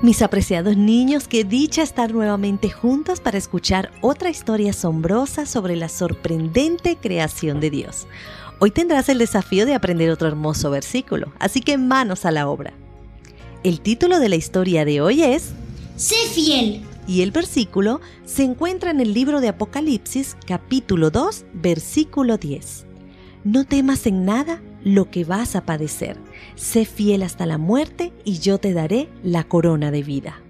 Mis apreciados niños, qué dicha estar nuevamente juntos para escuchar otra historia asombrosa sobre la sorprendente creación de Dios. Hoy tendrás el desafío de aprender otro hermoso versículo, así que manos a la obra. El título de la historia de hoy es Sé fiel. Y el versículo se encuentra en el libro de Apocalipsis capítulo 2 versículo 10. No temas en nada lo que vas a padecer. Sé fiel hasta la muerte y yo te daré la corona de vida.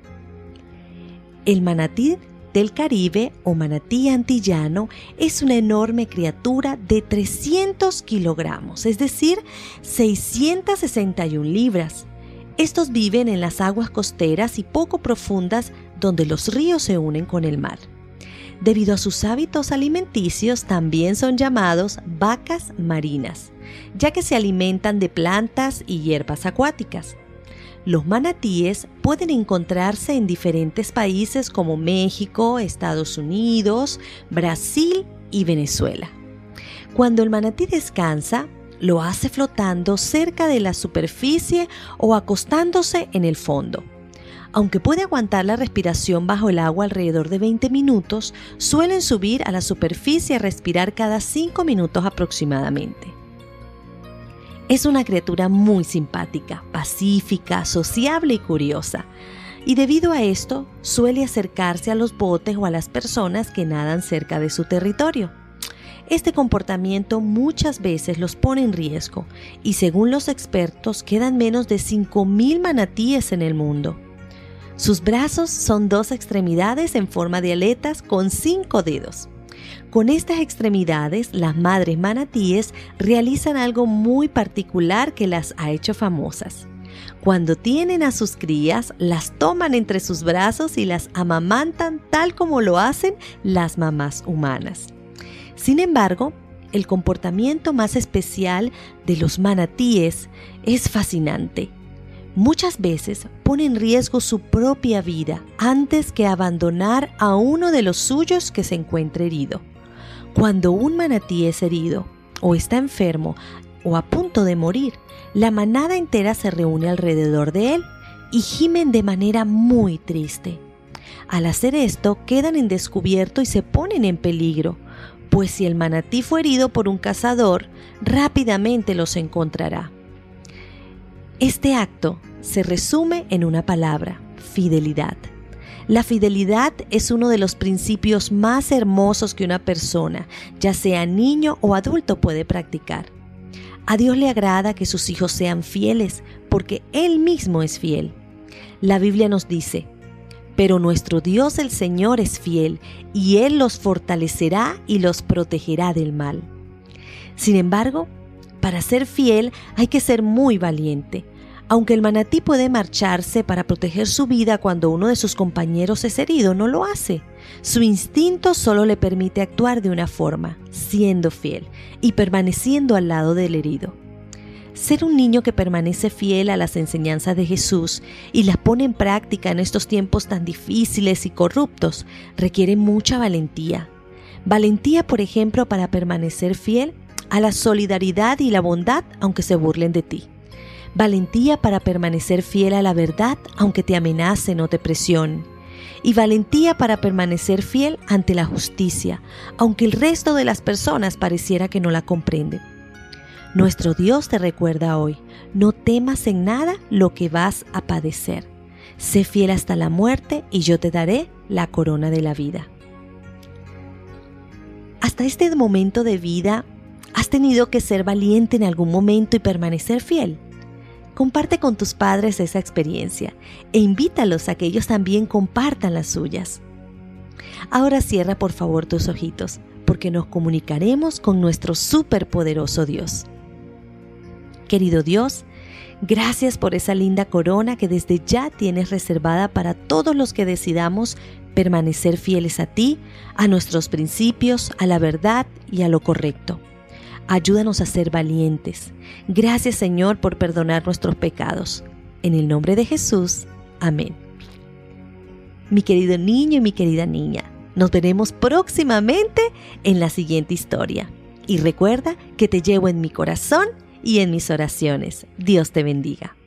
El manatí del Caribe o manatí antillano es una enorme criatura de 300 kilogramos, es decir, 661 libras. Estos viven en las aguas costeras y poco profundas donde los ríos se unen con el mar. Debido a sus hábitos alimenticios, también son llamados vacas marinas, ya que se alimentan de plantas y hierbas acuáticas. Los manatíes pueden encontrarse en diferentes países como México, Estados Unidos, Brasil y Venezuela. Cuando el manatí descansa, lo hace flotando cerca de la superficie o acostándose en el fondo. Aunque puede aguantar la respiración bajo el agua alrededor de 20 minutos, suelen subir a la superficie a respirar cada 5 minutos aproximadamente. Es una criatura muy simpática, pacífica, sociable y curiosa. Y debido a esto, suele acercarse a los botes o a las personas que nadan cerca de su territorio. Este comportamiento muchas veces los pone en riesgo y según los expertos quedan menos de 5.000 manatíes en el mundo. Sus brazos son dos extremidades en forma de aletas con cinco dedos. Con estas extremidades, las madres manatíes realizan algo muy particular que las ha hecho famosas. Cuando tienen a sus crías, las toman entre sus brazos y las amamantan tal como lo hacen las mamás humanas. Sin embargo, el comportamiento más especial de los manatíes es fascinante muchas veces pone en riesgo su propia vida antes que abandonar a uno de los suyos que se encuentre herido. Cuando un manatí es herido o está enfermo o a punto de morir, la manada entera se reúne alrededor de él y gimen de manera muy triste. Al hacer esto, quedan en descubierto y se ponen en peligro, pues si el manatí fue herido por un cazador, rápidamente los encontrará. Este acto se resume en una palabra, fidelidad. La fidelidad es uno de los principios más hermosos que una persona, ya sea niño o adulto, puede practicar. A Dios le agrada que sus hijos sean fieles porque Él mismo es fiel. La Biblia nos dice, pero nuestro Dios el Señor es fiel y Él los fortalecerá y los protegerá del mal. Sin embargo, para ser fiel hay que ser muy valiente. Aunque el manatí puede marcharse para proteger su vida cuando uno de sus compañeros es herido, no lo hace. Su instinto solo le permite actuar de una forma, siendo fiel y permaneciendo al lado del herido. Ser un niño que permanece fiel a las enseñanzas de Jesús y las pone en práctica en estos tiempos tan difíciles y corruptos requiere mucha valentía. Valentía, por ejemplo, para permanecer fiel a la solidaridad y la bondad aunque se burlen de ti. Valentía para permanecer fiel a la verdad aunque te amenacen o te presionen. Y valentía para permanecer fiel ante la justicia, aunque el resto de las personas pareciera que no la comprenden. Nuestro Dios te recuerda hoy, no temas en nada lo que vas a padecer. Sé fiel hasta la muerte y yo te daré la corona de la vida. Hasta este momento de vida ¿Has tenido que ser valiente en algún momento y permanecer fiel? Comparte con tus padres esa experiencia e invítalos a que ellos también compartan las suyas. Ahora cierra por favor tus ojitos, porque nos comunicaremos con nuestro superpoderoso Dios. Querido Dios, gracias por esa linda corona que desde ya tienes reservada para todos los que decidamos permanecer fieles a ti, a nuestros principios, a la verdad y a lo correcto. Ayúdanos a ser valientes. Gracias Señor por perdonar nuestros pecados. En el nombre de Jesús. Amén. Mi querido niño y mi querida niña, nos veremos próximamente en la siguiente historia. Y recuerda que te llevo en mi corazón y en mis oraciones. Dios te bendiga.